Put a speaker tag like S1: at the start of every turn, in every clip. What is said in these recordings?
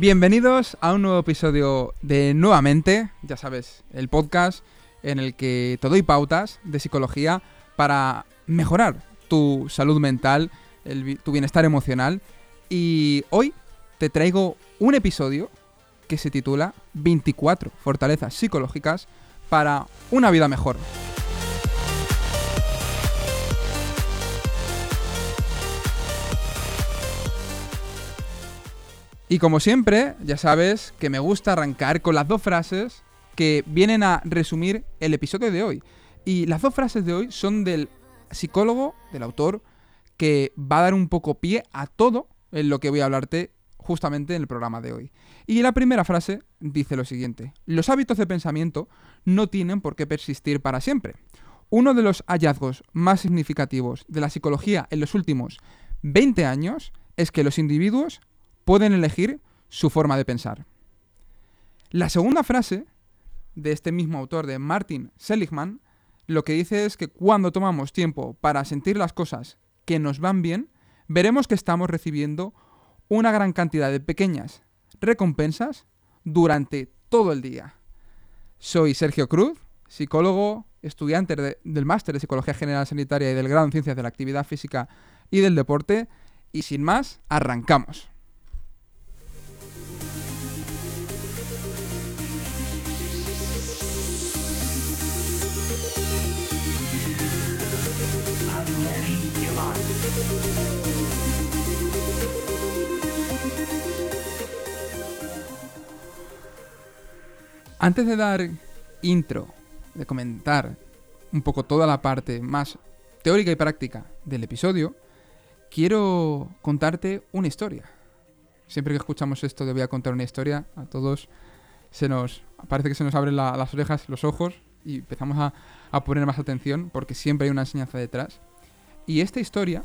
S1: Bienvenidos a un nuevo episodio de Nuevamente, ya sabes, el podcast en el que te doy pautas de psicología para mejorar tu salud mental, tu bienestar emocional. Y hoy te traigo un episodio que se titula 24 fortalezas psicológicas para una vida mejor. Y como siempre, ya sabes que me gusta arrancar con las dos frases que vienen a resumir el episodio de hoy. Y las dos frases de hoy son del psicólogo, del autor, que va a dar un poco pie a todo en lo que voy a hablarte justamente en el programa de hoy. Y la primera frase dice lo siguiente, los hábitos de pensamiento no tienen por qué persistir para siempre. Uno de los hallazgos más significativos de la psicología en los últimos 20 años es que los individuos pueden elegir su forma de pensar. La segunda frase de este mismo autor, de Martin Seligman, lo que dice es que cuando tomamos tiempo para sentir las cosas que nos van bien, veremos que estamos recibiendo una gran cantidad de pequeñas recompensas durante todo el día. Soy Sergio Cruz, psicólogo, estudiante del máster de Psicología General Sanitaria y del grado en Ciencias de la Actividad Física y del Deporte, y sin más, arrancamos. Antes de dar intro, de comentar un poco toda la parte más teórica y práctica del episodio, quiero contarte una historia. Siempre que escuchamos esto de voy a contar una historia, a todos se nos parece que se nos abren las orejas, los ojos y empezamos a, a poner más atención porque siempre hay una enseñanza detrás. Y esta historia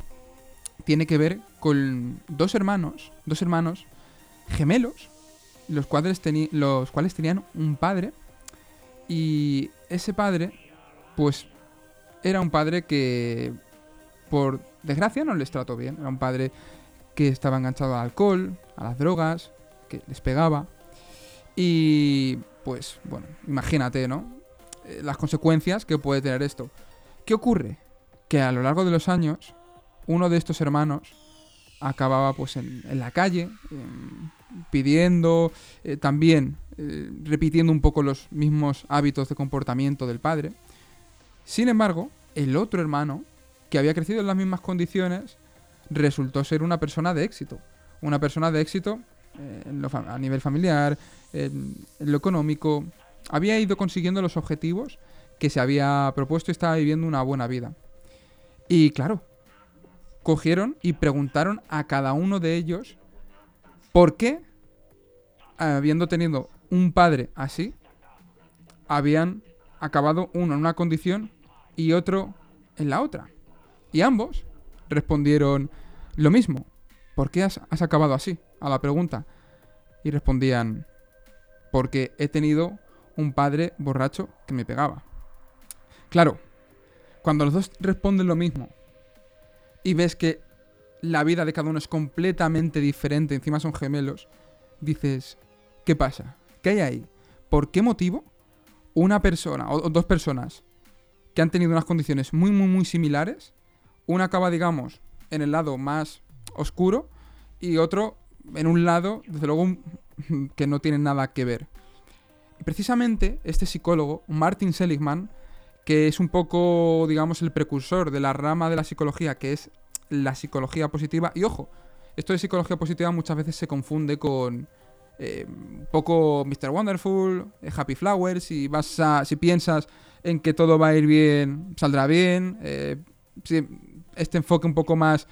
S1: tiene que ver con dos hermanos, dos hermanos gemelos los cuales, los cuales tenían un padre y ese padre, pues, era un padre que, por desgracia, no les trató bien. Era un padre que estaba enganchado al alcohol, a las drogas, que les pegaba. Y, pues, bueno, imagínate, ¿no? Eh, las consecuencias que puede tener esto. ¿Qué ocurre? Que a lo largo de los años, uno de estos hermanos acababa, pues, en, en la calle, pidiendo, eh, también eh, repitiendo un poco los mismos hábitos de comportamiento del padre. Sin embargo, el otro hermano, que había crecido en las mismas condiciones, resultó ser una persona de éxito. Una persona de éxito eh, a nivel familiar, en, lo económico. Había ido consiguiendo los objetivos que se había propuesto y estaba viviendo una buena vida. Y claro, cogieron y preguntaron a cada uno de ellos por qué habiendo tenido un padre así, habían acabado uno en una condición y otro en la otra. Y ambos respondieron lo mismo. ¿Por qué has, acabado así? A la pregunta. Y respondían, porque he tenido un padre borracho que me pegaba. Claro, cuando los dos responden lo mismo y ves que la vida de cada uno es completamente diferente, encima son gemelos, dices, ¿Qué pasa? ¿Qué hay ahí? ¿Por qué motivo una persona o dos personas que han tenido unas condiciones muy, muy, muy similares, una acaba, digamos, en el lado más oscuro y otro en un lado, desde luego, que no tiene nada que ver? precisamente este psicólogo, Martin Seligman, que es un poco, digamos, el precursor de la rama de la psicología, que es la psicología positiva, y ojo, esto de psicología positiva muchas veces se confunde con, eh, poco Mr. Wonderful, eh, Happy Flowers, si vas a, si piensas en que todo va a ir bien, saldrá bien, eh, este enfoque un poco más,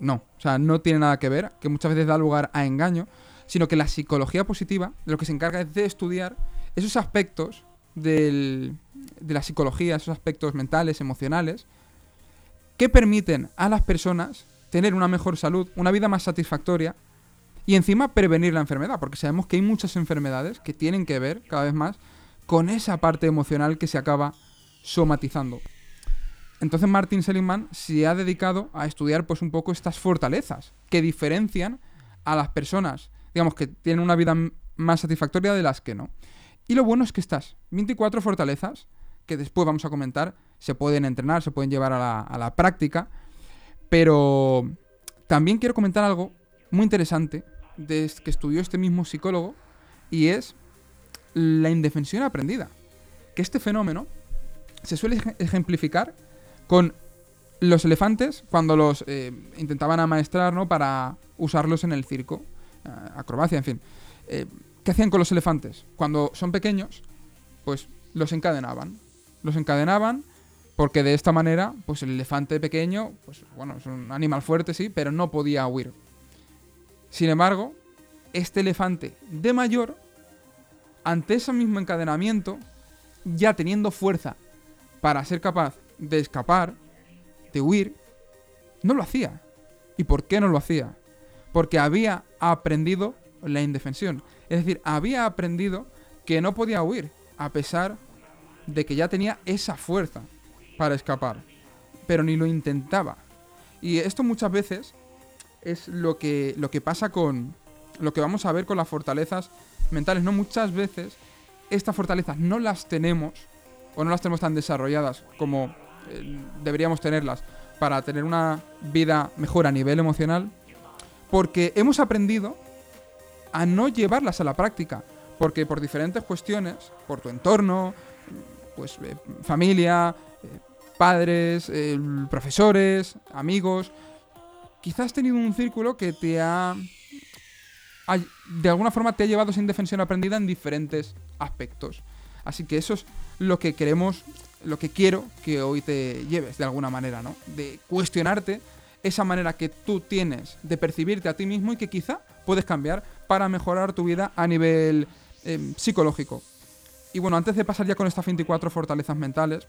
S1: no, o sea, no tiene nada que ver, que muchas veces da lugar a engaño, sino que la psicología positiva lo que se encarga es de estudiar esos aspectos del, de la psicología, esos aspectos mentales, emocionales, que permiten a las personas tener una mejor salud, una vida más satisfactoria y encima prevenir la enfermedad, porque sabemos que hay muchas enfermedades que tienen que ver cada vez más con esa parte emocional que se acaba somatizando. Entonces Martin Seligman se ha dedicado a estudiar pues un poco estas fortalezas que diferencian a las personas digamos que tienen una vida más satisfactoria de las que no. Y lo bueno es que estas 24 fortalezas, que después vamos a comentar, se pueden entrenar, se pueden llevar a la, a la práctica, pero también quiero comentar algo muy interesante que estudió este mismo psicólogo y es la indefensión aprendida. Que este fenómeno se suele ejemplificar con los elefantes cuando los eh, intentaban amaestrar ¿no? para usarlos en el circo, acrobacia, en fin. Eh, ¿Qué hacían con los elefantes? Cuando son pequeños, pues los encadenaban. Los encadenaban porque de esta manera, pues el elefante pequeño, pues bueno, es un animal fuerte, sí, pero no podía huir. Sin embargo, este elefante de mayor, ante ese mismo encadenamiento, ya teniendo fuerza para ser capaz de escapar, de huir, no lo hacía. ¿Y por qué no lo hacía? Porque había aprendido la indefensión. Es decir, había aprendido que no podía huir, a pesar de que ya tenía esa fuerza para escapar. Pero ni lo intentaba. Y esto muchas veces es lo que, lo que pasa con lo que vamos a ver con las fortalezas mentales. No muchas veces estas fortalezas no las tenemos o no las tenemos tan desarrolladas como eh, deberíamos tenerlas para tener una vida mejor a nivel emocional porque hemos aprendido a no llevarlas a la práctica porque por diferentes cuestiones, por tu entorno, pues eh, familia, eh, padres, profesores, amigos, quizás has tenido un círculo que te ha, de alguna forma te ha llevado sin defensión aprendida en diferentes aspectos. Así que eso es lo que queremos, lo que quiero que hoy te lleves de alguna manera, ¿no? De cuestionarte esa manera que tú tienes de percibirte a ti mismo y que quizá puedes cambiar para mejorar tu vida a nivel em, psicológico. Y bueno, antes de pasar ya con estas 24 fortalezas mentales,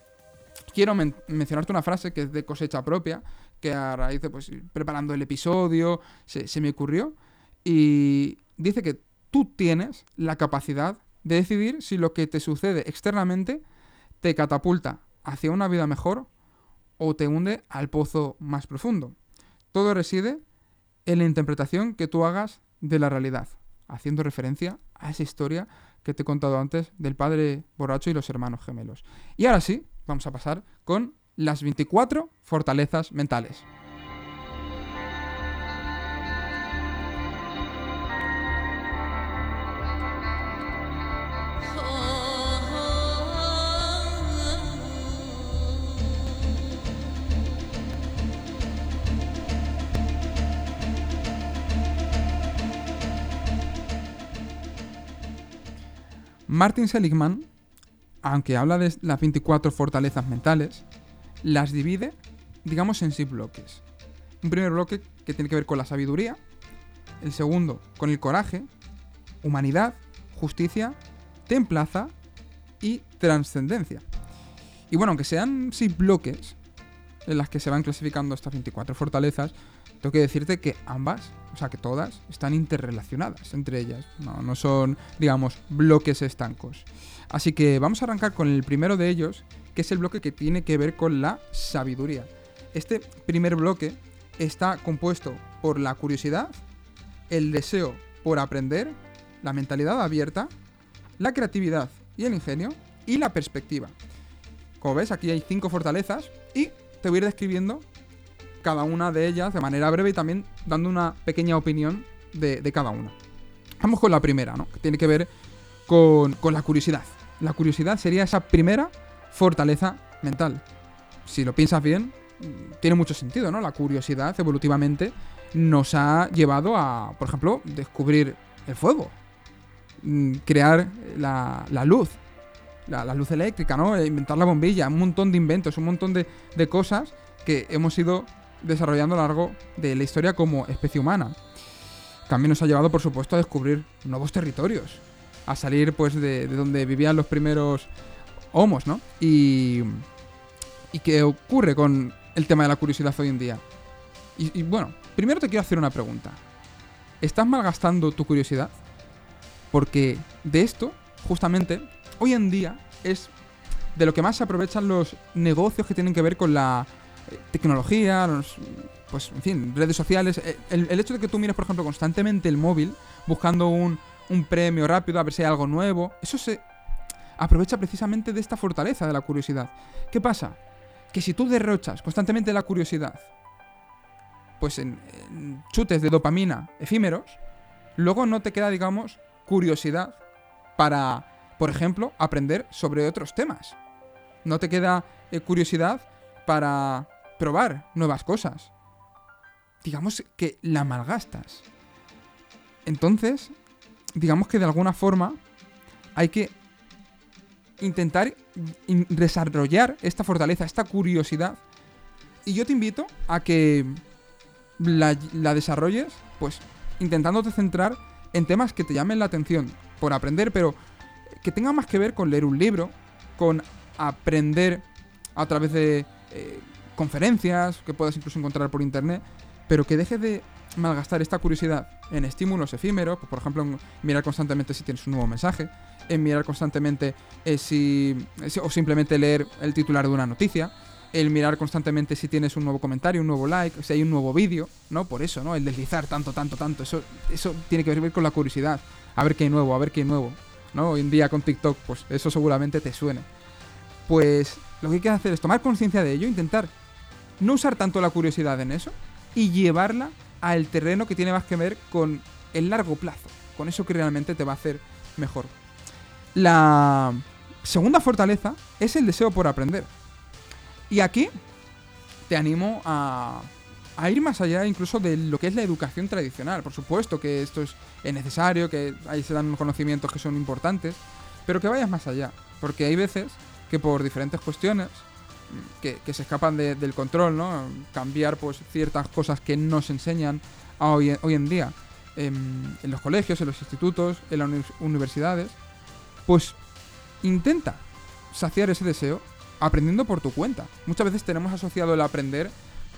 S1: quiero mencionarte una frase que es de cosecha propia, que a raíz de pues, preparando el episodio se, se me ocurrió. Y dice que tú tienes la capacidad de decidir si lo que te sucede externamente te catapulta hacia una vida mejor o te hunde al pozo más profundo. Todo reside en la interpretación que tú hagas de la realidad, haciendo referencia a esa historia que te he contado antes del padre borracho y los hermanos gemelos. Y ahora sí, vamos a pasar con las 24 fortalezas mentales. Martin Seligman, aunque habla de las 24 fortalezas mentales, las divide, digamos, en seis bloques. Un primer bloque que tiene que ver con la sabiduría, el segundo con el coraje, humanidad, justicia, templaza y trascendencia. Y bueno, aunque sean seis bloques en las que se van clasificando estas 24 fortalezas, tengo que decirte que ambas, o sea que todas, están interrelacionadas entre ellas. No, no son, digamos, bloques estancos. Así que vamos a arrancar con el primero de ellos, que es el bloque que tiene que ver con la sabiduría. Este primer bloque está compuesto por la curiosidad, el deseo por aprender, la mentalidad abierta, la creatividad y el ingenio, y la perspectiva. Como ves, aquí hay cinco fortalezas y te voy a ir describiendo cada una de ellas de manera breve y también dando una pequeña opinión de, cada una. Vamos con la primera, ¿no? Que tiene que ver con, con la curiosidad. La curiosidad sería esa primera fortaleza mental. Si lo piensas bien, tiene mucho sentido, ¿no? La curiosidad evolutivamente nos ha llevado a, por ejemplo, descubrir el fuego, mm, crear la, luz, la, luz eléctrica, ¿no? Inventar la bombilla, un montón de inventos, un montón de, cosas que hemos ido desarrollando a lo largo de la historia como especie humana. También nos ha llevado, por supuesto, a descubrir nuevos territorios, a salir pues de donde vivían los primeros homos, ¿no? Y, y qué ocurre con el tema de la curiosidad hoy en día. Y, bueno, primero te quiero hacer una pregunta. ¿Estás malgastando tu curiosidad? Porque de esto, justamente, hoy en día es de lo que más se aprovechan los negocios que tienen que ver con la eh, tecnología, pues, en fin, redes sociales. Eh, el, el hecho de que tú mires, por ejemplo, constantemente el móvil, buscando un, un premio rápido, a ver si hay algo nuevo, eso se aprovecha precisamente de esta fortaleza de la curiosidad. ¿Qué pasa? Que si tú derrochas constantemente la curiosidad, pues en, chutes de dopamina efímeros, luego no te queda, digamos, curiosidad para, por ejemplo, aprender sobre otros temas. No te queda eh, curiosidad para probar nuevas cosas. Digamos que la malgastas. Entonces, digamos que de alguna forma hay que intentar in- desarrollar esta fortaleza, esta curiosidad. Y yo te invito a que la, la desarrolles, pues intentándote centrar en temas que te llamen la atención por aprender, pero que tengan más que ver con leer un libro, con aprender a través de eh, conferencias que puedas incluso encontrar por internet, pero que dejes de malgastar esta curiosidad en estímulos efímeros, pues, por ejemplo, en mirar constantemente si tienes un nuevo mensaje, en mirar constantemente eh, si, o simplemente leer el titular de una noticia, el mirar constantemente si tienes un nuevo comentario, un nuevo like, si hay un nuevo vídeo, ¿no? Por eso, ¿no? El deslizar tanto, tanto, tanto, eso, eso tiene que ver con la curiosidad, a ver qué hay nuevo, a ver qué hay nuevo, ¿no? Hoy en día con TikTok, pues eso seguramente te suene. Pues lo que hay que hacer es tomar conciencia de ello, intentar no usar tanto la curiosidad en eso y llevarla al terreno que tiene más que ver con el largo plazo, con eso que realmente te va a hacer mejor. La segunda fortaleza es el deseo por aprender. Y aquí te animo a, a ir más allá incluso de lo que es la educación tradicional. Por supuesto que esto es, es necesario, que ahí se dan conocimientos que son importantes, pero que vayas más allá. Porque hay veces que por diferentes cuestiones que, se escapan de- del control, ¿no? Cambiar pues ciertas cosas que no se enseñan a hoy, en- día en, en los colegios, en los institutos, en las uni- universidades, pues intenta saciar ese deseo aprendiendo por tu cuenta. Muchas veces tenemos asociado el aprender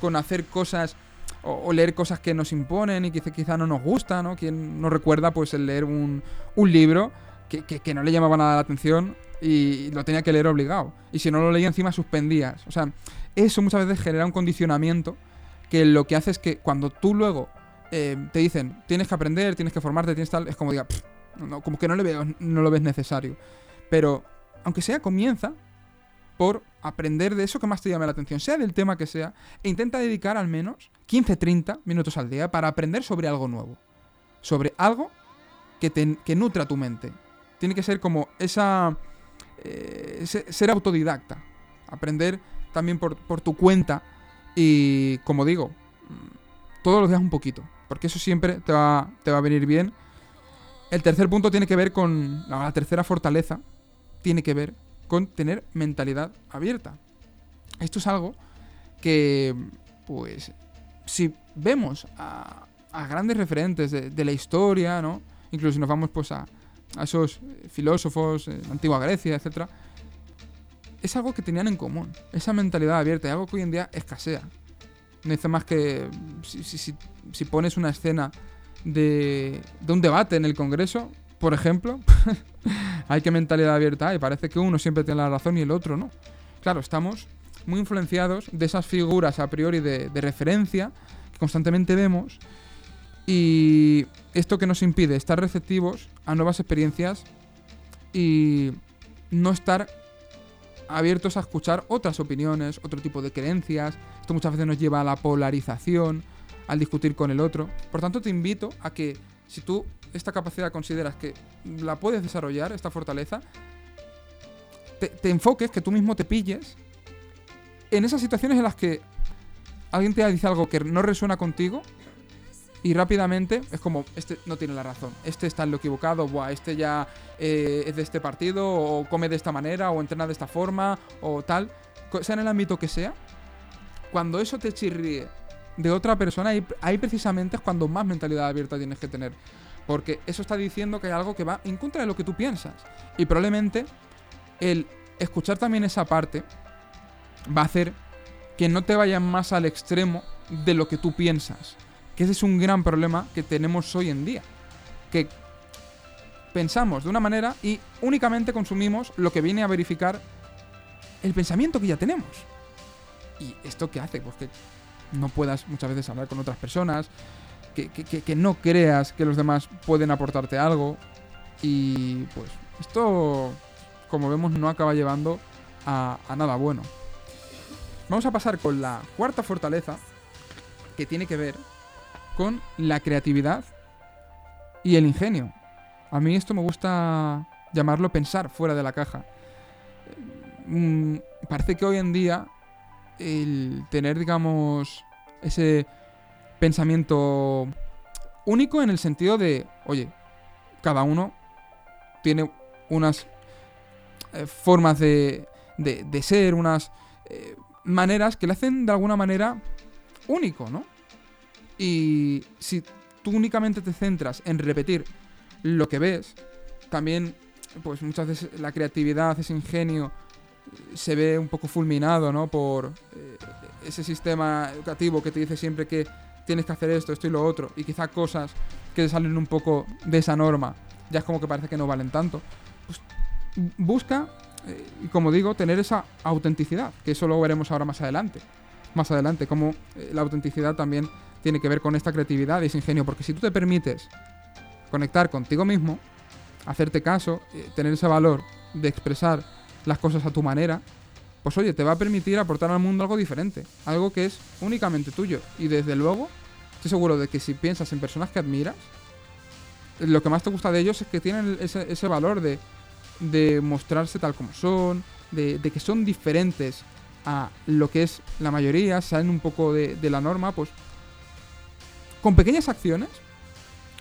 S1: con hacer cosas o, leer cosas que nos imponen y que quizá, no nos gustan, ¿no? Quien nos recuerda pues el leer un, un libro que, no le llamaba nada la atención y lo tenía que leer obligado. Y si no lo leía encima suspendías. O sea, eso muchas veces genera un condicionamiento que lo que hace es que cuando tú luego eh, te dicen tienes que aprender, tienes que formarte, tienes tal, es como diga, "Pff, no, como que no, le veo, no lo ves necesario. Pero, aunque sea, comienza por aprender de eso que más te llame la atención, sea del tema que sea, e intenta dedicar al menos 15-30 minutos al día para aprender sobre algo nuevo. Sobre algo que, te, que nutra tu mente. Tiene que ser como esa... eh, ser autodidacta. Aprender también por, por tu cuenta. Y como digo, mm, todos los días un poquito. Porque eso siempre te va, te va a venir bien. El tercer punto tiene que ver con... La, la tercera fortaleza tiene que ver con tener mentalidad abierta. Esto es algo que, pues, si vemos a, a grandes referentes de, de la historia, ¿no? Incluso si nos vamos, pues, a, a esos eh, filósofos, eh, antigua Grecia, etcétera, es algo que tenían en común. Esa mentalidad abierta, y algo que hoy en día escasea. No dice más que si, si- si- si pones una escena de, de un debate en el Congreso, por ejemplo, hay que mentalidad abierta hay. Parece que uno siempre tiene la razón y el otro no. Claro, estamos muy influenciados de esas figuras a priori de, de referencia que constantemente vemos y esto que nos impide estar receptivos a nuevas experiencias y no estar abiertos a escuchar otras opiniones, otro tipo de creencias. Esto muchas veces nos lleva a la polarización, al discutir con el otro. Por tanto, te invito a que si tú esta capacidad consideras que la puedes desarrollar, esta fortaleza, te, enfoques, que tú mismo te pilles en esas situaciones en las que alguien te dice algo que no resuena contigo y rápidamente es como, este no tiene la razón, este está en lo equivocado, buah, este ya eh, es de este partido, o come de esta manera, o entrena de esta forma, o tal, sea en el ámbito que sea, cuando eso te chirríe de otra persona, ahí, ahí precisamente es cuando más mentalidad abierta tienes que tener. Porque eso está diciendo que hay algo que va en contra de lo que tú piensas. Y probablemente el escuchar también esa parte va a hacer que no te vayas más al extremo de lo que tú piensas. Que ese es un gran problema que tenemos hoy en día. Que pensamos de una manera y únicamente consumimos lo que viene a verificar el pensamiento que ya tenemos. ¿Y esto qué hace? Pues que no puedas muchas veces hablar con otras personas, que, que no creas que los demás pueden aportarte algo. Y pues esto, como vemos, no acaba llevando a, nada bueno. Vamos a pasar con la cuarta fortaleza, que tiene que ver con la creatividad y el ingenio. A mí esto me gusta llamarlo pensar fuera de la caja. Mm, parece que hoy en día el tener, digamos, ese pensamiento único en el sentido de, oye, cada uno tiene unas eh, formas de, de, ser, unas eh, maneras que le hacen de alguna manera único, ¿no? Y si tú únicamente te centras en repetir lo que ves, también, pues muchas veces la creatividad, ese ingenio, se ve un poco fulminado, ¿no? Por eh, ese sistema educativo que te dice siempre que tienes que hacer esto, esto y lo otro, y quizá cosas que salen un poco de esa norma, ya es como que parece que no valen tanto. Pues busca eh, como digo, tener esa autenticidad, que eso lo veremos ahora más adelante. Más adelante, como eh, la autenticidad también tiene que ver con esta creatividad y ese ingenio, porque si tú te permites conectar contigo mismo, hacerte caso, eh, tener ese valor de expresar las cosas a tu manera, pues oye, te va a permitir aportar al mundo algo diferente, algo que es únicamente tuyo. Y desde luego, estoy seguro de que si piensas en personas que admiras, lo que más te gusta de ellos es que tienen ese valor de de mostrarse tal como son, de, que son diferentes a lo que es la mayoría, salen un poco de, la norma, pues con pequeñas acciones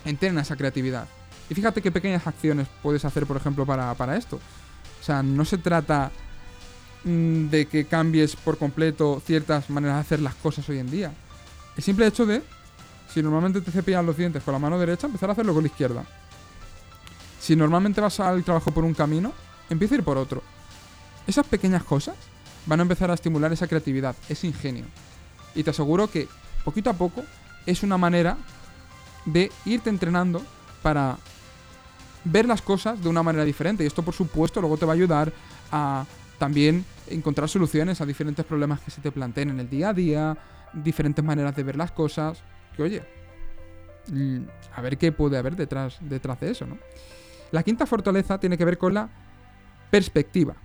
S1: entrena esa creatividad. Y fíjate qué pequeñas acciones puedes hacer, por ejemplo, para, para esto. O sea, no se trata mm, de que cambies por completo ciertas maneras de hacer las cosas hoy en día. El simple hecho de, si normalmente te cepillas los dientes con la mano derecha, empezar a hacerlo con la izquierda. Si normalmente vas al trabajo por un camino, empieza a ir por otro. Esas pequeñas cosas van a empezar a estimular esa creatividad, ese ingenio. Y te aseguro que poquito a poco es una manera de irte entrenando para ver las cosas de una manera diferente. Y esto, por supuesto, luego te va a ayudar a también encontrar soluciones a diferentes problemas que se te planteen en el día a día, diferentes maneras de ver las cosas. Que oye, a ver qué puede haber detrás, detrás de eso, ¿no? La quinta fortaleza tiene que ver con la perspectiva.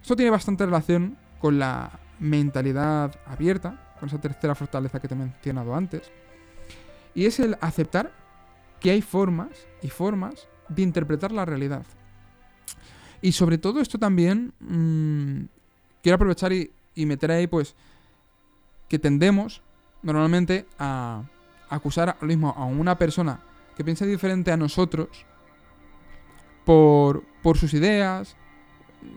S1: Esto tiene bastante relación con la mentalidad abierta, con esa tercera fortaleza que te he mencionado antes. Y es el aceptar que hay formas y formas de interpretar la realidad. Y sobre todo esto también mm, quiero aprovechar y, meter ahí pues que tendemos normalmente a acusar lo mismo a una persona que piensa diferente a nosotros por, por sus ideas,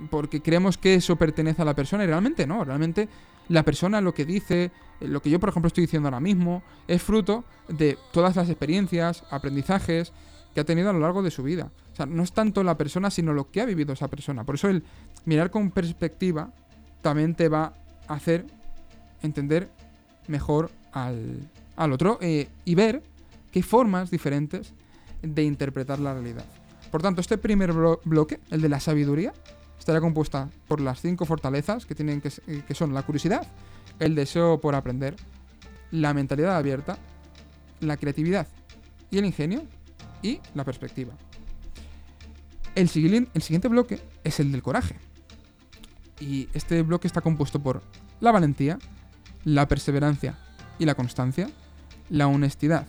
S1: porque creemos que eso pertenece a la persona y realmente no, realmente la persona lo que dice, lo que yo por ejemplo estoy diciendo ahora mismo, es fruto de todas las experiencias, aprendizajes que ha tenido a lo largo de su vida. O sea, no es tanto la persona, sino lo que ha vivido esa persona. Por eso el mirar con perspectiva también te va a hacer entender mejor al, al otro eh, y ver qué formas diferentes de interpretar la realidad. Por tanto, este primer bloque, el de la sabiduría, estará compuesta por las cinco fortalezas que, tienen eh, que son la curiosidad, el deseo por aprender, la mentalidad abierta, la creatividad y el ingenio y la perspectiva. El, el siguiente bloque es el del coraje. Y este bloque está compuesto por la valentía, la perseverancia y la constancia, la honestidad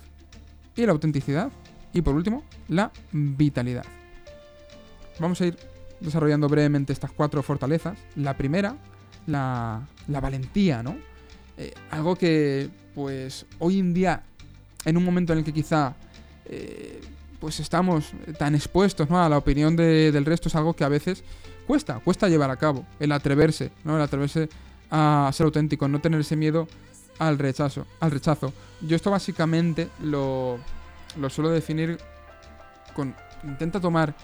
S1: y la autenticidad y por último, la vitalidad. Vamos a ir desarrollando brevemente estas cuatro fortalezas. La primera, la, valentía, ¿no? Eh, algo que, pues, hoy en día, en un momento en el que quizá, eh, pues, estamos tan expuestos, ¿no? A la opinión del resto, es algo que a veces cuesta, cuesta llevar a cabo. El atreverse, ¿no? El atreverse a ser auténtico, no tener ese miedo al rechazo, al rechazo. Yo esto básicamente lo, lo suelo definir con intenta tomar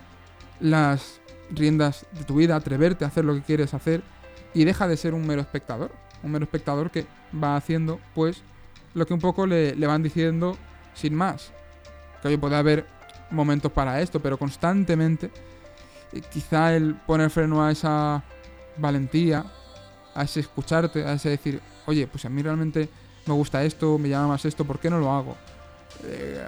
S1: las riendas de tu vida, atreverte a hacer lo que quieres hacer y deja de ser un mero espectador, un mero espectador que va haciendo pues lo que un poco le, van diciendo sin más. Que hoy puede haber momentos para esto, pero constantemente eh, quizá el poner freno a esa valentía, a ese escucharte, a ese decir, oye, pues a mí realmente me gusta esto, me llama más esto, ¿por qué no lo hago? Eh,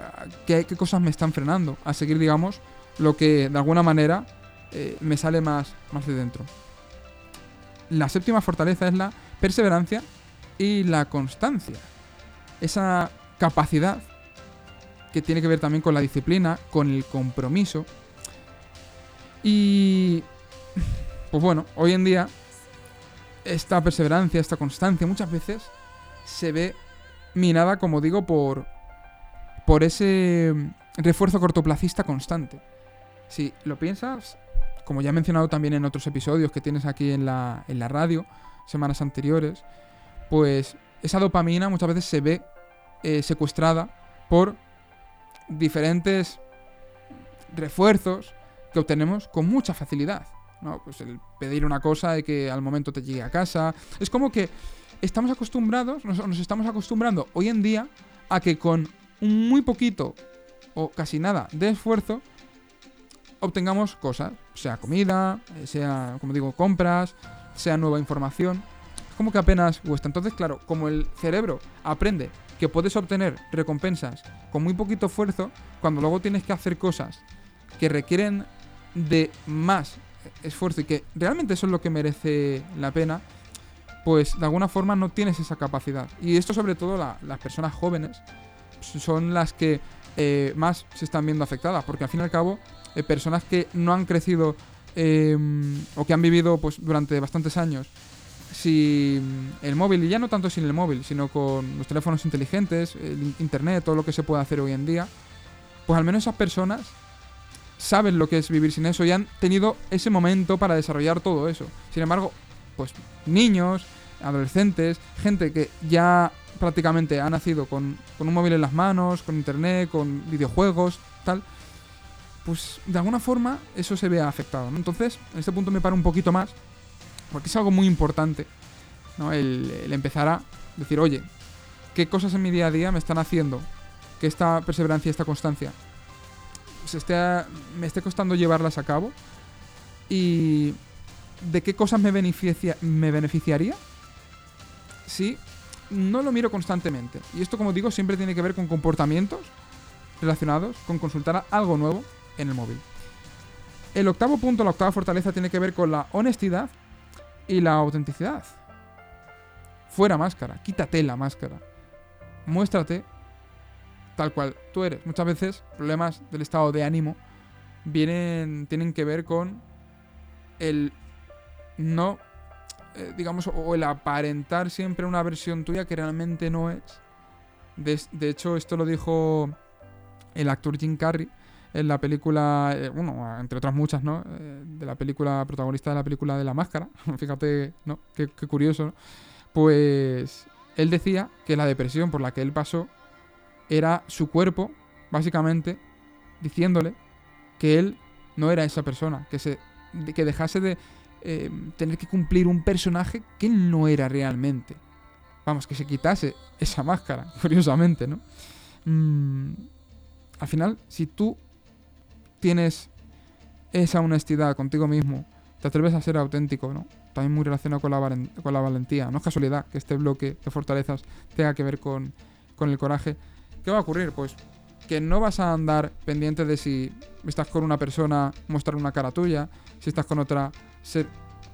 S1: ¿qué, cosas me están frenando a seguir, digamos, lo que de alguna manera eh, me sale más, más de dentro? La séptima fortaleza es la perseverancia y la constancia. Esa capacidad que tiene que ver también con la disciplina, con el compromiso. Y pues bueno, hoy en día esta perseverancia, esta constancia muchas veces se ve minada, como digo, por por ese refuerzo cortoplacista constante. Si lo piensas, como ya he mencionado también en otros episodios que tienes aquí en la, en la radio, semanas anteriores, pues esa dopamina muchas veces se ve eh, secuestrada por diferentes refuerzos que obtenemos con mucha facilidad. ¿no? Pues el pedir una cosa y que al momento te llegue a casa. Es como que estamos acostumbrados, nos, estamos acostumbrando hoy en día a que con muy poquito o casi nada de esfuerzo obtengamos cosas, sea comida, sea, como digo, compras, sea nueva información. Es como que apenas cuesta. Entonces, claro, como el cerebro aprende que puedes obtener recompensas con muy poquito esfuerzo, cuando luego tienes que hacer cosas que requieren de más esfuerzo y que realmente eso es lo que merece la pena, pues de alguna forma no tienes esa capacidad. Y esto sobre todo las personas jóvenes son las que eh, más se están viendo afectadas, porque al fin y al cabo, eh, personas que no han crecido eh, o que han vivido pues durante bastantes años sin el móvil, y ya no tanto sin el móvil, sino con los teléfonos inteligentes, el internet, todo lo que se puede hacer hoy en día, pues al menos esas personas saben lo que es vivir sin eso y han tenido ese momento para desarrollar todo eso. Sin embargo, pues niños, adolescentes, gente que ya prácticamente ha nacido con, con un móvil en las manos, con internet, con videojuegos, tal, pues de alguna forma eso se ve afectado. Entonces, en este punto me paro un poquito más porque es algo muy importante, ¿no? El, empezar a decir, oye, ¿qué cosas en mi día a día me están haciendo que esta perseverancia esta constancia se esté, me esté costando llevarlas a cabo? ¿Y de qué cosas me, beneficia, me beneficiaría si no lo miro constantemente? Y esto, como digo, siempre tiene que ver con comportamientos relacionados con consultar algo nuevo en el móvil. El octavo punto, la octava fortaleza, tiene que ver con la honestidad y la autenticidad. Fuera máscara, quítate la máscara. Muéstrate tal cual tú eres. Muchas veces problemas del estado de ánimo vienen tienen que ver con el no eh, digamos o el aparentar siempre una versión tuya que realmente no es. De, de hecho, esto lo dijo el actor Jim Carrey en la película, eh, bueno, entre otras muchas, ¿no? Eh, de la película, protagonista de la película de la máscara. Fíjate, ¿no? Qué, curioso, ¿no? Pues él decía que la depresión por la que él pasó era su cuerpo, básicamente, diciéndole que él no era esa persona, que, se, que dejase de eh, tener que cumplir un personaje que él no era realmente. Vamos, que se quitase esa máscara, curiosamente, ¿no? Mm, al final, si tú tienes esa honestidad contigo mismo, te atreves a ser auténtico, ¿no? También muy relacionado con la, valentía. No es casualidad que este bloque de fortalezas tenga que ver con, con el coraje. ¿Qué va a ocurrir? Pues que no vas a andar pendiente de si estás con una persona, mostrar una cara tuya, si estás con otra, ser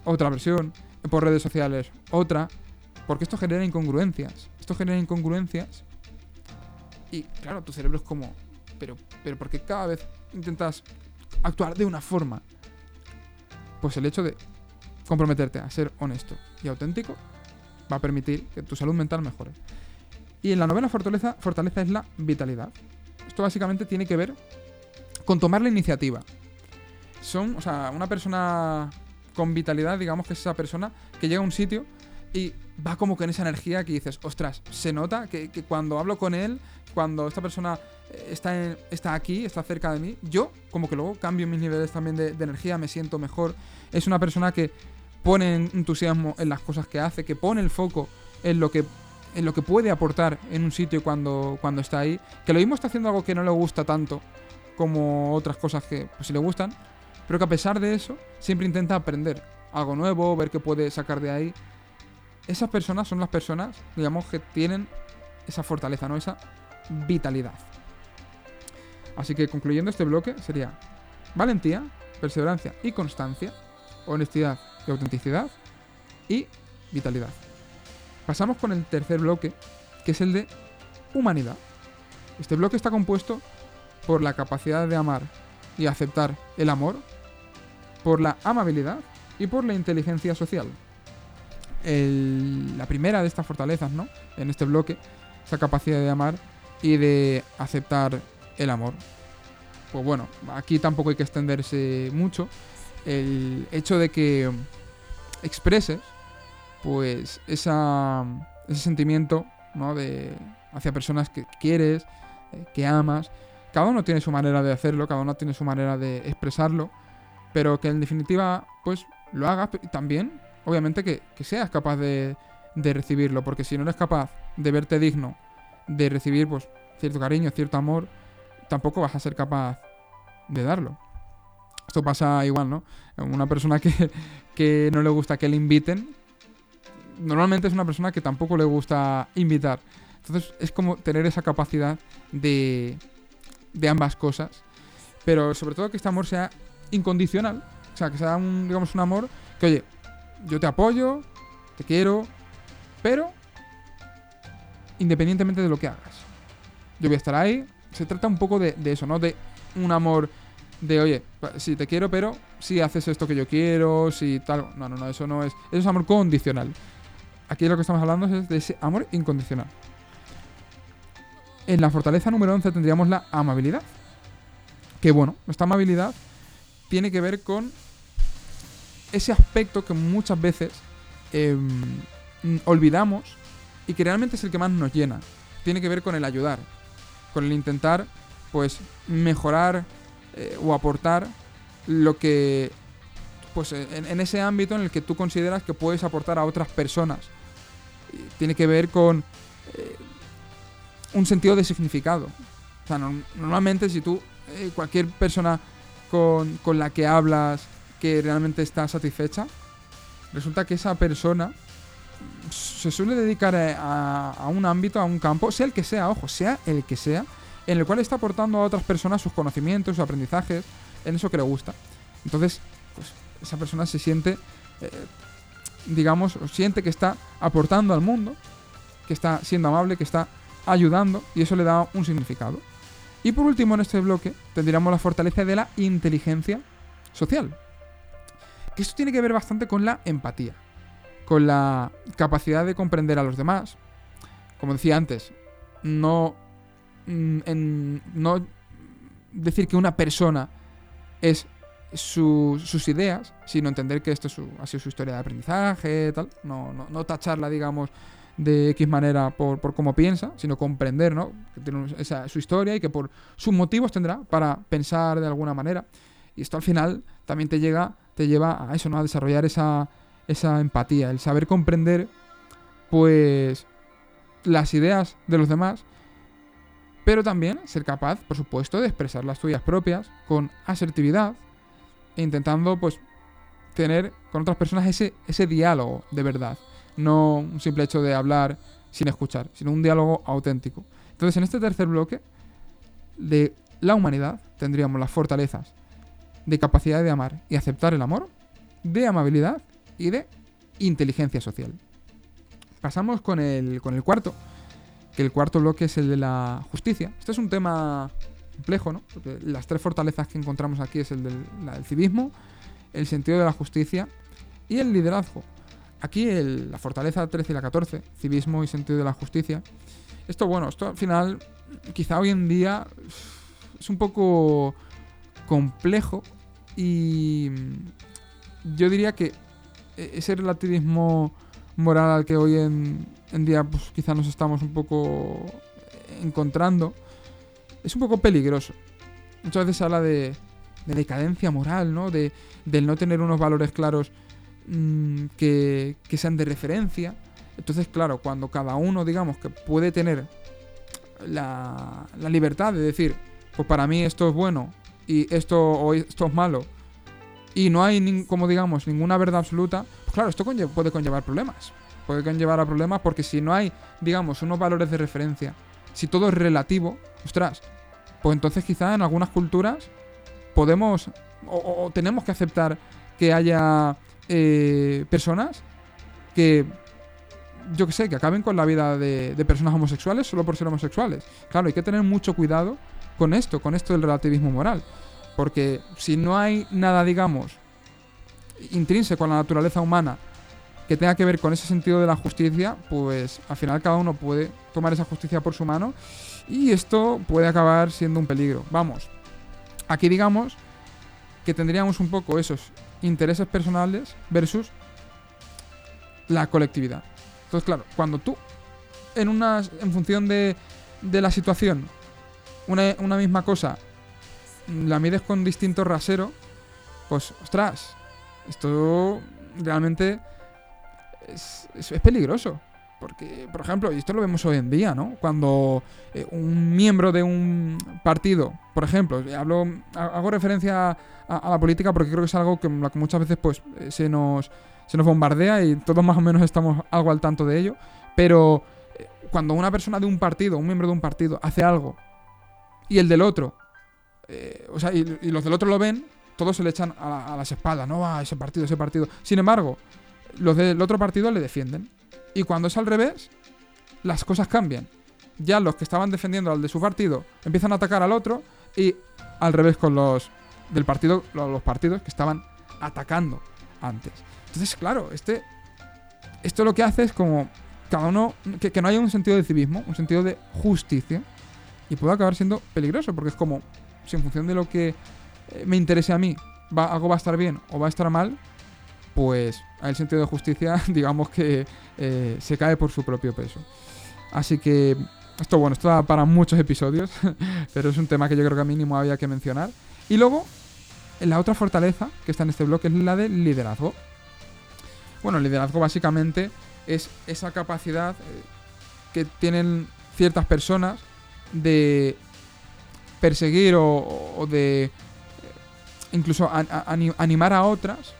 S1: otra versión, por redes sociales, otra, porque esto genera incongruencias. Esto genera incongruencias y claro, tu cerebro es como, pero, pero porque cada vez intentas actuar de una forma, pues el hecho de comprometerte a ser honesto y auténtico va a permitir que tu salud mental mejore. Y en la novena fortaleza, fortaleza es la vitalidad. Esto básicamente tiene que ver con tomar la iniciativa. Son, o sea, una persona con vitalidad, digamos que es esa persona que llega a un sitio y va como con esa energía que dices, ostras, se nota que, que cuando hablo con él, cuando esta persona está, está aquí, está cerca de mí, yo como que luego cambio mis niveles también de, energía, me siento mejor. Es una persona que pone entusiasmo en las cosas que hace, que pone el foco en lo que en lo que puede aportar en un sitio cuando, cuando está ahí. Que lo mismo está haciendo algo que no le gusta tanto como otras cosas que pues sí le gustan, pero que a pesar de eso siempre intenta aprender algo nuevo, ver qué puede sacar de ahí. Esas personas son las personas, digamos, que tienen esa fortaleza, ¿no? Esa vitalidad. Así que concluyendo este bloque sería valentía, perseverancia y constancia, honestidad y autenticidad y vitalidad. Pasamos con el tercer bloque, que es el de humanidad. Este bloque está compuesto por la capacidad de amar y aceptar el amor, por la amabilidad y por la inteligencia social. La primera de estas fortalezas, ¿no? En este bloque, esa capacidad de amar y de aceptar el amor. Pues bueno, aquí tampoco hay que extenderse mucho. El hecho de que expreses, pues, esa, ese sentimiento, ¿no? De, hacia personas que quieres, eh, que amas. Cada uno tiene su manera de hacerlo, cada uno tiene su manera de expresarlo, pero que en definitiva, pues, lo hagas también, obviamente, que, que seas capaz de, de recibirlo, porque si no eres capaz de verte digno de recibir, pues, cierto cariño, cierto amor, tampoco vas a ser capaz de darlo. Esto pasa igual, ¿no? Una persona que, no le gusta que le inviten, normalmente es una persona que tampoco le gusta invitar. Entonces es como tener esa capacidad de, de ambas cosas. Pero sobre todo que este amor sea incondicional. O sea, que sea un, digamos, un amor que, oye, yo te apoyo, te quiero, pero independientemente de lo que hagas. Yo voy a estar ahí, se trata un poco de, eso, ¿no? De un amor de, oye, sí, te quiero, pero si haces esto que yo quiero, si tal. No, no, no, eso no es. Eso es amor condicional. Aquí lo que estamos hablando es de ese amor incondicional. En la fortaleza número 11 tendríamos la amabilidad. Que bueno, esta amabilidad tiene que ver con ese aspecto que muchas veces em, olvidamos y que realmente es el que más nos llena. Tiene que ver con el ayudar, con el intentar pues mejorar eh, o aportar lo que pues en, ese ámbito en el que tú consideras que puedes aportar a otras personas tiene que ver con eh, un sentido de significado o sea normalmente si tú eh, cualquier persona con, con la que hablas que realmente está satisfecha resulta que esa persona se suele dedicar a, un ámbito, a un campo, sea el que sea, ojo, sea el que sea, en el cual está aportando a otras personas sus conocimientos, sus aprendizajes, en eso que le gusta. Entonces, pues esa persona se siente, eh, digamos, siente que está aportando al mundo, que está siendo amable, que está ayudando, y eso le da un significado. Y por último, en este bloque, tendríamos la fortaleza de la inteligencia social. Esto tiene que ver bastante con la empatía con la capacidad de comprender a los demás. Como decía antes, no, mm, no decir que una persona es sus ideas, sino entender que esto ha sido su historia de aprendizaje, tal. No, no, tacharla, digamos, de X manera por, por cómo piensa, sino comprender, ¿no? Que tiene su historia y que por sus motivos tendrá para pensar de alguna manera. Y esto al final también te llega, te lleva a eso, ¿no? A desarrollar esa, esa empatía, el saber comprender, pues, las ideas de los demás, pero también ser capaz, por supuesto, de expresar las tuyas propias con asertividad e intentando, pues, tener con otras personas ese, ese diálogo de verdad, no un simple hecho de hablar sin escuchar, sino un diálogo auténtico. Entonces, en este tercer bloque de la humanidad tendríamos las fortalezas de capacidad de amar y aceptar el amor, de amabilidad y de inteligencia social. Pasamos con el, con el cuarto, que el cuarto bloque es el de la justicia. Este es un tema complejo, ¿no? Porque las tres fortalezas que encontramos aquí es el del, civismo, el sentido de la justicia y el liderazgo. Aquí la fortaleza 13 y la 14, civismo y sentido de la justicia. Esto, bueno, esto al final, quizá hoy en día es un poco complejo y yo diría que e-, ese relativismo moral al que hoy en, día pues, quizá nos estamos un poco encontrando, es un poco peligroso. Muchas veces habla de, decadencia moral, ¿no? De, del no tener unos valores claros mm, que, sean de referencia. Entonces, claro, cuando cada uno, digamos, que puede tener la, la libertad de decir, pues para mí esto es bueno y esto, o esto es malo, y no hay, como digamos, ninguna verdad absoluta, pues claro, esto puede conllevar problemas. puede conllevar a problemas porque si no hay, digamos, unos valores de referencia, si todo es relativo, ostras, pues entonces quizá en algunas culturas podemos o, tenemos que aceptar que haya eh, personas que, yo que sé, que acaben con la vida de, de personas homosexuales solo por ser homosexuales. Claro, hay que tener mucho cuidado con esto, con esto del relativismo moral. Porque si no hay nada, digamos, intrínseco a la naturaleza humana que tenga que ver con ese sentido de la justicia, pues al final cada uno puede tomar esa justicia por su mano y esto puede acabar siendo un peligro. Vamos, aquí digamos que tendríamos un poco esos intereses personales versus la colectividad. Entonces, claro, cuando tú, en, una, en función de, de la situación, una, misma cosa, la mides con distinto rasero, pues, ostras, esto realmente es, peligroso. Porque, por ejemplo, y esto lo vemos hoy en día, ¿no? Cuando eh, un miembro de un partido, por ejemplo, hablo, hago referencia a, la política porque creo que es algo que, muchas veces pues eh, se nos, se nos bombardea y todos más o menos estamos algo al tanto de ello. Pero eh, cuando una persona de un partido, un miembro de un partido, hace algo y el del otro, o sea, y, los del otro lo ven, todos se le echan a, a las espaldas, ¿no? A ese partido, ese partido. Sin embargo, los del otro partido le defienden. Y cuando es al revés, las cosas cambian. Ya los que estaban defendiendo al de su partido empiezan a atacar al otro y al revés con los del partido, los partidos que estaban atacando antes. Entonces, claro, este esto lo que hace es como cada uno que, que no haya un sentido de civismo, un sentido de justicia y puede acabar siendo peligroso porque es como si en función de lo que eh, me interese a mí va, algo va a estar bien o va a estar mal, pues el sentido de justicia, digamos que eh, se cae por su propio peso. Así que esto, bueno, esto da para muchos episodios, pero es un tema que yo creo que a mínimo había que mencionar. Y luego, la otra fortaleza que está en este bloque es la de liderazgo. Bueno, el liderazgo básicamente es esa capacidad eh, que tienen ciertas personas de perseguir o, de incluso animar a otras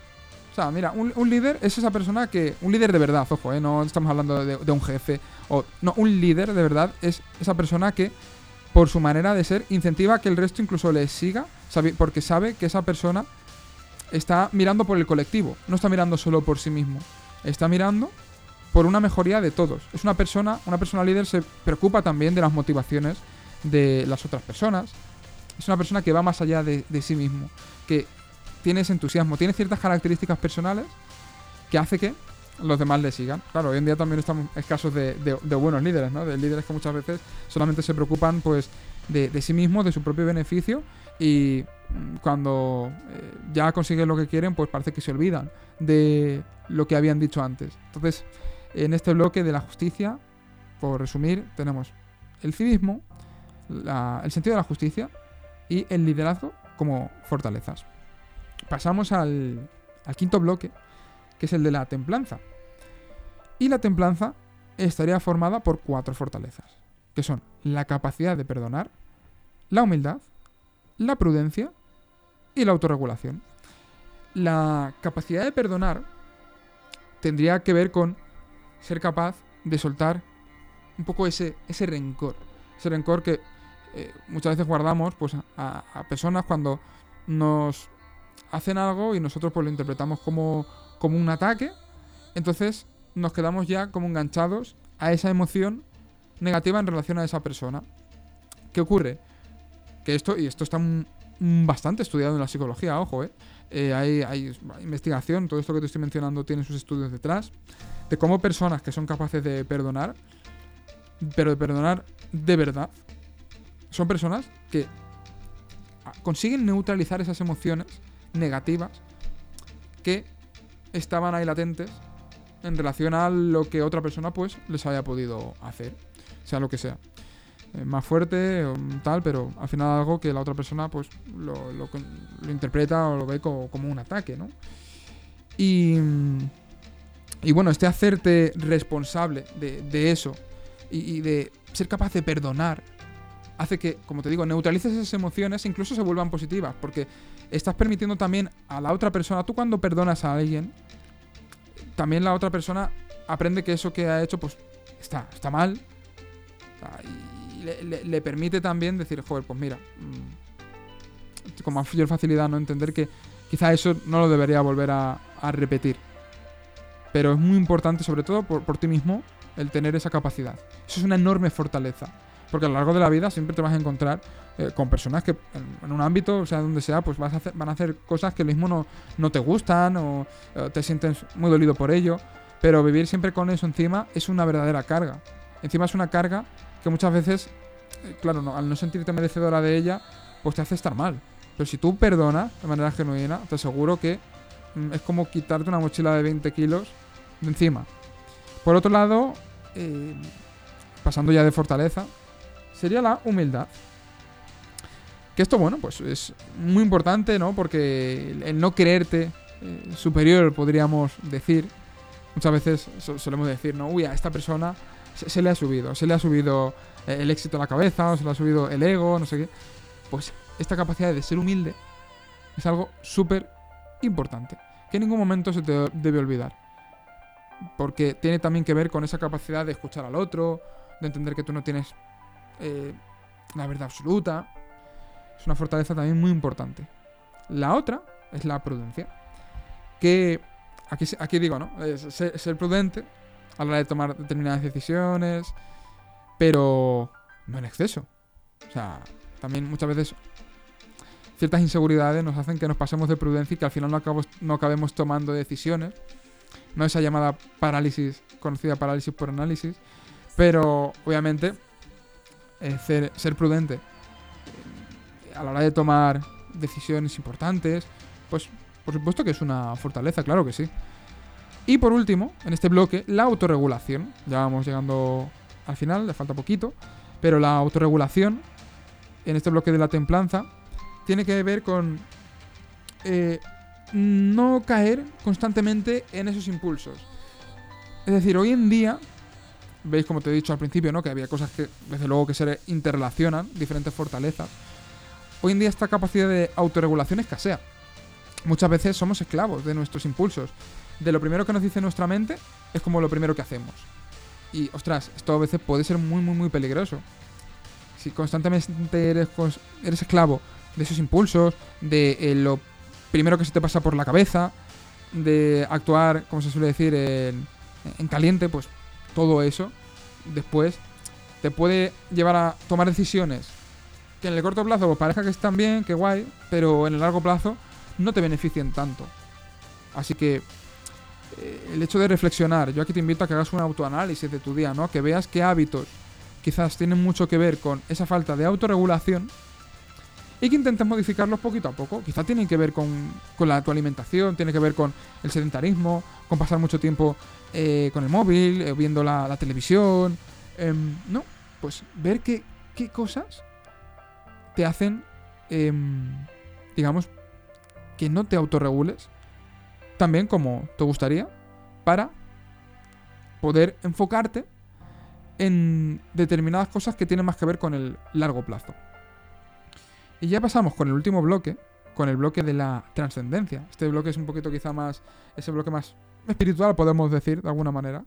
S1: o sea, mira, un, líder es esa persona que. Un líder de verdad, ojo, ¿eh? no estamos hablando de, un jefe. O, no, un líder de verdad es esa persona que, por su manera de ser, incentiva que el resto incluso le siga, porque sabe que esa persona está mirando por el colectivo, no está mirando solo por sí mismo. Está mirando por una mejoría de todos. Es una persona, una persona líder se preocupa también de las motivaciones de las otras personas. Es una persona que va más allá de, sí mismo, que tienes entusiasmo, tiene ciertas características personales que hace que los demás le sigan. Claro, hoy en día también estamos escasos de, de, buenos líderes, ¿no? De líderes que muchas veces solamente se preocupan, pues, de, sí mismos, de su propio beneficio y mm, cuando eh, ya consiguen lo que quieren, pues parece que se olvidan de lo que habían dicho antes. Entonces, en este bloque de la justicia, por resumir, tenemos el civismo, el sentido de la justicia y el liderazgo como fortalezas pasamos al, quinto bloque, que es el de la templanza. Y la templanza estaría formada por cuatro fortalezas, que son la capacidad de perdonar, la humildad, la prudencia y la autorregulación. La capacidad de perdonar tendría que ver con ser capaz de soltar un poco ese, ese rencor. Ese rencor que eh, muchas veces guardamos pues, a, a, personas cuando nos hacen algo y nosotros pues lo interpretamos como, como un ataque, entonces nos quedamos ya como enganchados a esa emoción negativa en relación a esa persona. ¿Qué ocurre? Que esto, y esto está bastante estudiado en la psicología, ojo, ¿eh? eh hay, hay, investigación, todo esto que te estoy mencionando tiene sus estudios detrás, de cómo personas que son capaces de perdonar, pero de perdonar de verdad, son personas que consiguen neutralizar esas emociones negativas que estaban ahí latentes en relación a lo que otra persona pues les haya podido hacer, sea lo que sea. Eh, más fuerte o tal, pero al final algo que la otra persona pues lo, lo, interpreta o lo ve como, un ataque, ¿no? Y, y bueno, este hacerte responsable de, eso y, de ser capaz de perdonar hace que, como te digo, neutralices esas emociones e incluso se vuelvan positivas, porque estás permitiendo también a la otra persona, tú cuando perdonas a alguien, también la otra persona aprende que eso que ha hecho, pues está, está mal. Y le, permite también decir, joder, pues mira, mm, con mayor facilidad no entender que quizá eso no lo debería volver a, repetir. Pero es muy importante, sobre todo por, por ti mismo, el tener esa capacidad. Eso es una enorme fortaleza. Porque a lo largo de la vida siempre te vas a encontrar eh, con personas que en, un ámbito, o sea, donde sea, pues vas a hacer, van a hacer cosas que lo mismo no, no te gustan o te sientes muy dolido por ello. Pero vivir siempre con eso encima es una verdadera carga. Encima es una carga que muchas veces, eh, claro, no, al no sentirte merecedora de ella, pues te hace estar mal. Pero si tú perdonas de manera genuina, te aseguro que mm, es como quitarte una mochila de 20 kilos de encima. Por otro lado, eh, pasando ya de fortaleza, sería la humildad. Que esto, bueno, pues es muy importante, ¿no? Porque el no creerte eh, superior, podríamos decir, muchas veces solemos decir, ¿no? Uy, a esta persona se, le ha subido, se le ha subido eh, el éxito a la cabeza, o se le ha subido el ego, no sé qué. Pues esta capacidad de ser humilde es algo súper importante, que en ningún momento se te debe olvidar. Porque tiene también que ver con esa capacidad de escuchar al otro, de entender que tú no tienes eh, la verdad absoluta. Es una fortaleza también muy importante. La otra es la prudencia. Que aquí, aquí digo, ¿no? Es ser, prudente a la hora de tomar determinadas decisiones, pero no en exceso. O sea, también muchas veces ciertas inseguridades nos hacen que nos pasemos de prudencia y que al final no, no acabemos tomando decisiones. No esa llamada parálisis, conocida parálisis por análisis. Pero obviamente ser, ser, prudente eh, a la hora de tomar decisiones importantes, pues por supuesto que es una fortaleza, claro que sí. Y por último, en este bloque, la autorregulación. Ya vamos llegando al final, le falta poquito. Pero la autorregulación, en este bloque de la templanza, tiene que ver con eh, no caer constantemente en esos impulsos. Es decir, hoy en día veis como te he dicho al principio, ¿no? Que había cosas que, desde luego, que se interrelacionan, diferentes fortalezas. Hoy en día esta capacidad de autorregulación escasea. Muchas veces somos esclavos de nuestros impulsos. De lo primero que nos dice nuestra mente es como lo primero que hacemos. Y, ostras, esto a veces puede ser muy, muy, muy peligroso. Si constantemente eres, eres esclavo de esos impulsos, de eh, lo primero que se te pasa por la cabeza, de actuar, como se suele decir, en, en caliente, pues todo eso, después te puede llevar a tomar decisiones que en el corto plazo pues, parezca que están bien, que guay, pero en el largo plazo no te beneficien tanto. Así que el hecho de reflexionar, yo aquí te invito a que hagas un autoanálisis de tu día, ¿no? Que veas qué hábitos quizás tienen mucho que ver con esa falta de autorregulación y que intentes modificarlos poquito a poco. Quizás tienen que ver con, con la, tu alimentación, tiene que ver con el sedentarismo, con pasar mucho tiempo eh, con el móvil, eh, viendo la, televisión. Em, no, pues ver qué, qué cosas te hacen, em, digamos, que no te autorregules también como te gustaría para poder enfocarte en determinadas cosas que tienen más que ver con el largo plazo. Y ya pasamos con el último bloque, con el bloque de la trascendencia. Este bloque es un poquito quizá más, ese bloque más espiritual, podemos decir, de alguna manera.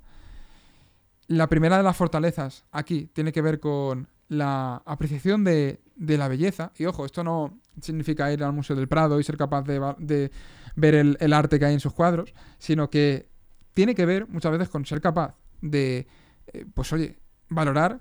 S1: La primera de las fortalezas aquí tiene que ver con la apreciación de, la belleza. Y ojo, esto no significa ir al Museo del Prado y ser capaz de, ver el, arte que hay en sus cuadros, sino que tiene que ver muchas veces con ser capaz de, eh, pues oye, valorar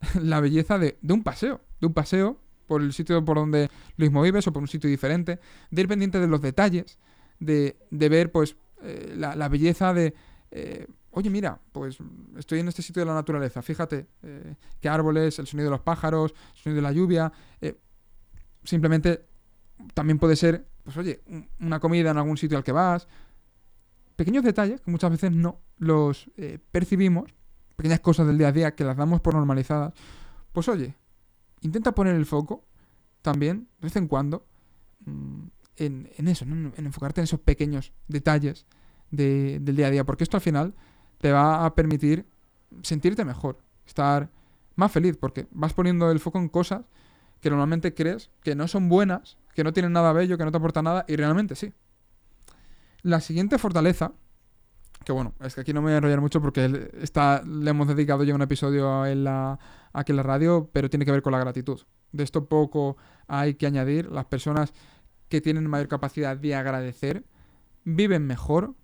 S1: la belleza de, un paseo, de un paseo por el sitio por donde mismo vives o por un sitio diferente, de ir pendiente de los detalles, de, de ver pues eh, la, belleza de, eh, oye, mira, pues estoy en este sitio de la naturaleza, fíjate, eh, qué árboles, el sonido de los pájaros, el sonido de la lluvia. simplemente también puede ser, pues oye, una comida en algún sitio al que vas. Pequeños detalles que muchas veces no los percibimos, pequeñas cosas del día a día que las damos por normalizadas. Pues oye, intenta poner el foco también, de vez en cuando, mm, en, eso, en enfocarte en esos pequeños detalles del día a día, porque esto al final te va a permitir sentirte mejor, estar más feliz, porque vas poniendo el foco en cosas que normalmente crees que no son buenas, que no tienen nada bello, que no te aportan nada, y realmente sí. La siguiente fortaleza, que bueno, es que aquí no me voy a enrollar mucho porque está, le hemos dedicado ya un episodio en la, aquí en la radio, pero tiene que ver con la gratitud. De esto poco hay que añadir. Las personas que tienen mayor capacidad de agradecer viven mejor,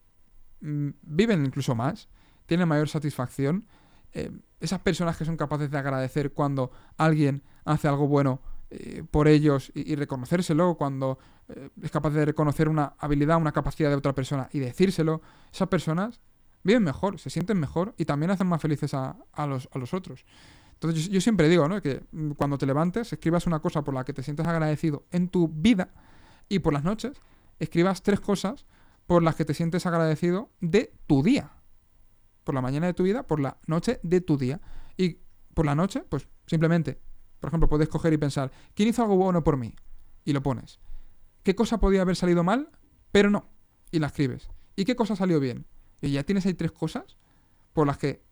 S1: mm, viven incluso más, tienen mayor satisfacción. Eh, esas personas que son capaces de agradecer cuando alguien hace algo bueno eh, por ellos y, reconocérselo, cuando eh, es capaz de reconocer una habilidad, una capacidad de otra persona y decírselo, esas personas viven mejor, se sienten mejor y también hacen más felices a, los, a los, otros. Entonces yo, siempre digo que mm, cuando te levantes escribas una cosa por la que te sientes agradecido en tu vida y por las noches escribas tres cosas por las que te sientes agradecido de tu día. Por la mañana de tu vida, por la noche de tu día. Y por la noche, pues simplemente, por ejemplo, puedes coger y pensar, ¿quién hizo algo bueno por mí? Y lo pones. ¿Qué cosa podía haber salido mal, pero no? Y la escribes. ¿Y qué cosa salió bien? Y ya tienes ahí tres cosas por las que,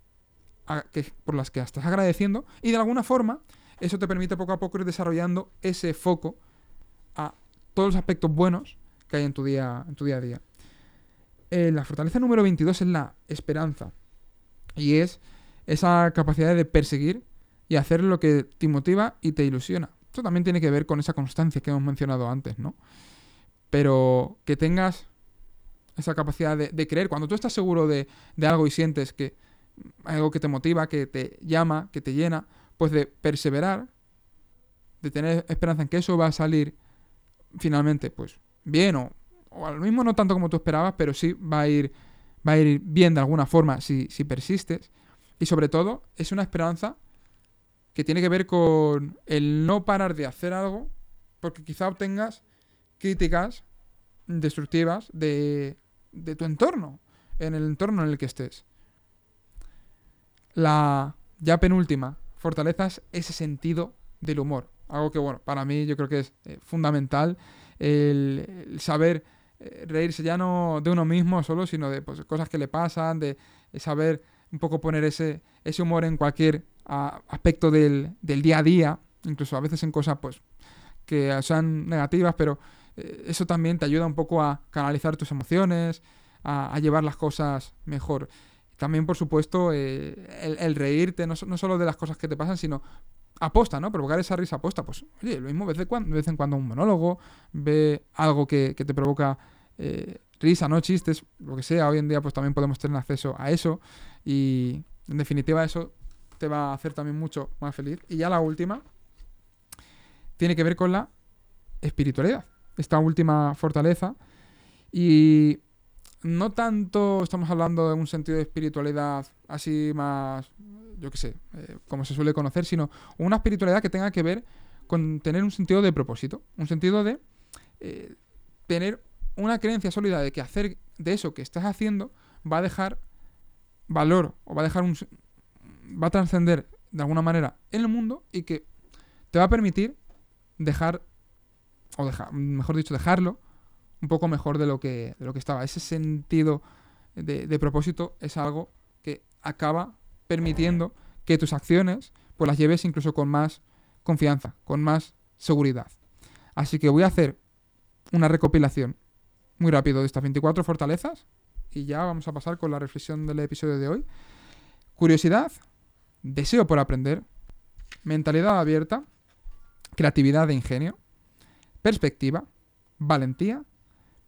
S1: por las que estás agradeciendo y de alguna forma eso te permite poco a poco ir desarrollando ese foco a todos los aspectos buenos que hay en tu día, en tu día a día. Eh, la fortaleza número 22 es la esperanza. Y es esa capacidad de perseguir y hacer lo que te motiva y te ilusiona. Esto también tiene que ver con esa constancia que hemos mencionado antes, ¿no? Pero que tengas esa capacidad de, creer. Cuando tú estás seguro de, de, algo y sientes que algo que te motiva, que te llama, que te llena, pues de perseverar, de tener esperanza en que eso va a salir finalmente, pues bien o o al mismo no tanto como tú esperabas, pero sí va a ir, va a ir bien de alguna forma si, si persistes. Y sobre todo, es una esperanza que tiene que ver con el no parar de hacer algo, porque quizá obtengas críticas destructivas de, de tu entorno, en el entorno en el que estés. La ya penúltima fortaleza es ese sentido del humor. Algo que, bueno, para mí yo creo que es eh, fundamental el saber eh, reírse ya no de uno mismo solo, sino de pues, cosas que le pasan, de, saber un poco poner ese, humor en cualquier aspecto del, día a día, incluso a veces en cosas pues que sean negativas, pero eh, eso también te ayuda un poco a canalizar tus emociones, a, llevar las cosas mejor. También, por supuesto, eh, el, reírte, no, solo de las cosas que te pasan, sino aposta, ¿no? Provocar esa risa aposta. Pues, oye, lo mismo de vez, cuando, de en cuando un monólogo, ve algo que, que te provoca eh, risa, ¿no? Chistes, lo que sea. Hoy en día pues también podemos tener acceso a eso y en definitiva eso te va a hacer también mucho más feliz. Y ya la última tiene que ver con la espiritualidad. Esta última fortaleza y no tanto estamos hablando de un sentido de espiritualidad así más, yo qué sé, eh, como se suele conocer, sino una espiritualidad que tenga que ver con tener un sentido de propósito, un sentido de eh, tener una creencia sólida de que hacer de eso que estás haciendo va a dejar valor o va a dejar un va a trascender de alguna manera en el mundo y que te va a permitir dejar o dejar, mejor dicho, dejarlo un poco mejor de lo que, lo que estaba. Ese sentido de, propósito es algo que acaba permitiendo que tus acciones pues las lleves incluso con más confianza, con más seguridad. Así que voy a hacer una recopilación muy rápido de estas 24 fortalezas y ya vamos a pasar con la reflexión del episodio de hoy. Curiosidad, deseo por aprender, mentalidad abierta, creatividad e ingenio, perspectiva, valentía,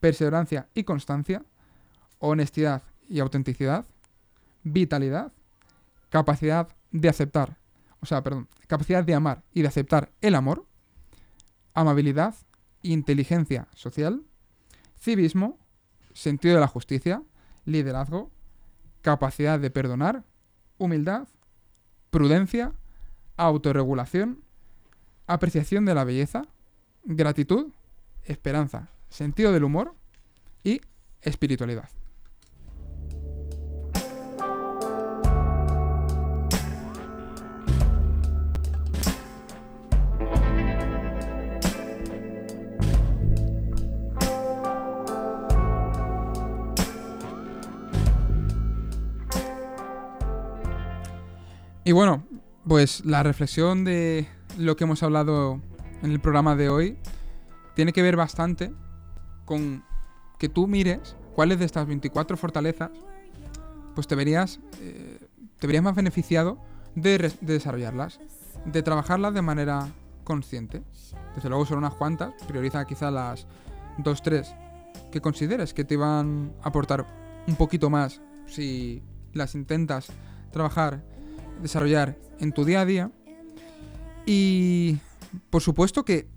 S1: perseverancia y constancia, honestidad y autenticidad, vitalidad, capacidad de aceptar, o sea, perdón, capacidad de amar y de aceptar el amor, amabilidad, inteligencia social, civismo, sentido de la justicia, liderazgo, capacidad de perdonar, humildad, prudencia, autorregulación, apreciación de la belleza, gratitud, esperanza, sentido del humor y espiritualidad. Y bueno, pues la reflexión de lo que hemos hablado en el programa de hoy tiene que ver bastante con que tú mires cuáles de estas 24 fortalezas pues te verías, eh, te verías más beneficiado de, de desarrollarlas, de trabajarlas de manera consciente. Desde luego son unas cuantas, prioriza quizá las dos, tres que consideres que te van a aportar un poquito más si las intentas trabajar, desarrollar en tu día a día. Y por supuesto que,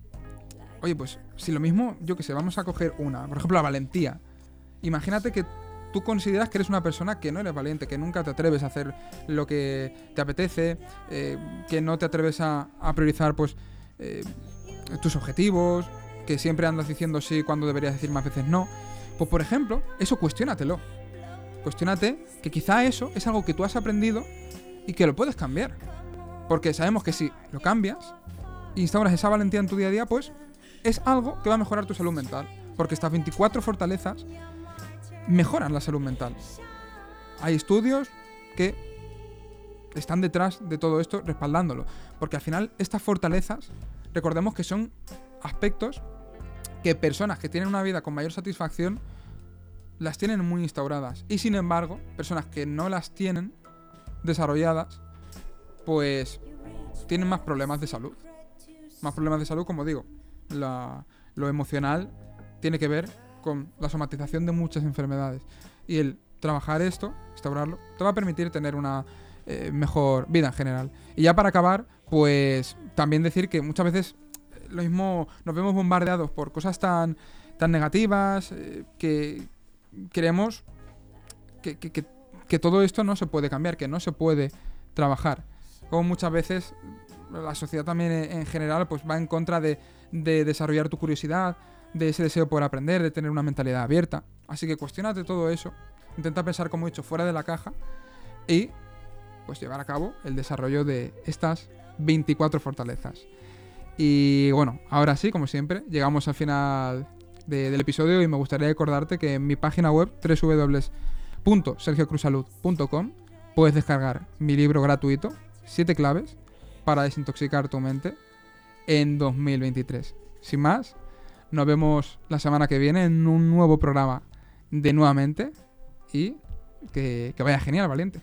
S1: oye, pues si lo mismo, yo que sé, vamos a coger una, por ejemplo, la valentía. Imagínate que tú consideras que eres una persona que no eres valiente, que nunca te atreves a hacer lo que te apetece, eh, que no te atreves a, a priorizar pues eh, tus objetivos, que siempre andas diciendo sí cuando deberías decir más veces no. Pues por ejemplo, eso cuestiónatelo. Cuestiónate que quizá eso es algo que tú has aprendido y que lo puedes cambiar. Porque sabemos que si lo cambias, instauras esa valentía en tu día a día, pues es algo que va a mejorar tu salud mental. Porque estas 24 fortalezas mejoran la salud mental. Hay estudios que están detrás de todo esto respaldándolo. Porque al final estas fortalezas, recordemos que son aspectos que personas que tienen una vida con mayor satisfacción las tienen muy instauradas. Y sin embargo, personas que no las tienen desarrolladas, pues tienen más problemas de salud. Más problemas de salud, como digo. Lo emocional tiene que ver con la somatización de muchas enfermedades. Y el trabajar esto, instaurarlo, te va a permitir tener una eh, mejor vida en general. Y ya para acabar, pues también decir que muchas veces eh, lo mismo nos vemos bombardeados por cosas tan, tan negativas eh, que creemos que, que- que- que todo esto no se puede cambiar, que no se puede trabajar. Como muchas veces la sociedad también en en general pues va en contra de, de desarrollar tu curiosidad, de ese deseo por aprender, de tener una mentalidad abierta. Así que cuestionate todo eso, intenta pensar como he dicho fuera de la caja y pues llevar a cabo el desarrollo de estas 24 fortalezas. Y bueno, ahora sí, como siempre, llegamos al final de- del episodio y me gustaría recordarte que en mi página web www.sergiocruzalud.com puedes descargar mi libro gratuito, 7 claves para desintoxicar tu mente en 2023. Sin más, nos vemos la semana que viene en un nuevo programa de nuevamente y que, que vaya genial, valiente.